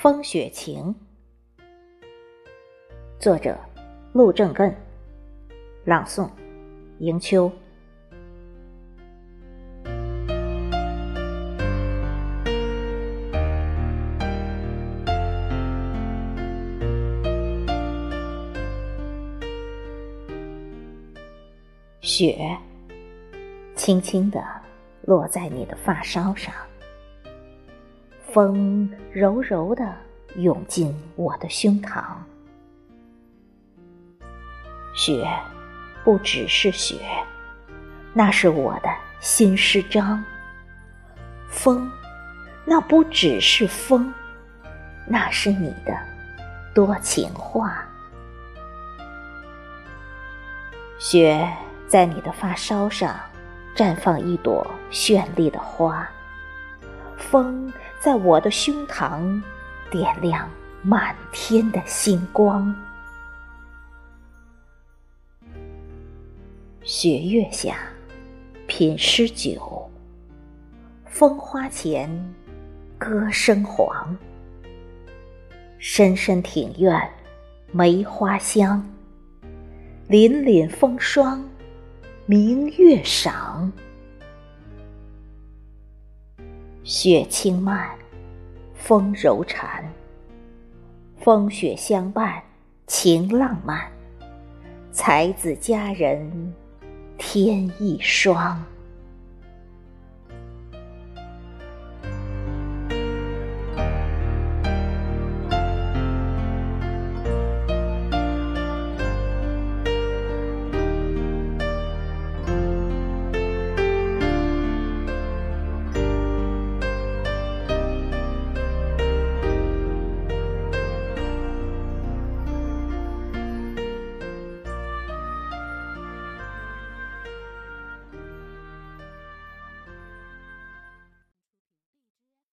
风雪情，作者陆正艮，朗诵迎秋。雪轻轻地落在你的发梢上。风柔柔的涌进我的胸膛，雪不只是雪，那是我的新诗章。风，那不只是风，那是你的多情话。雪在你的发梢上绽放一朵绚丽的花。风在我的胸膛点亮满天的星光，雪月下品诗酒，风花前歌声黄。深深庭院梅花香，凛凛风霜明月赏。雪轻漫，风柔缠，风雪相伴，情浪漫，才子佳人天一双。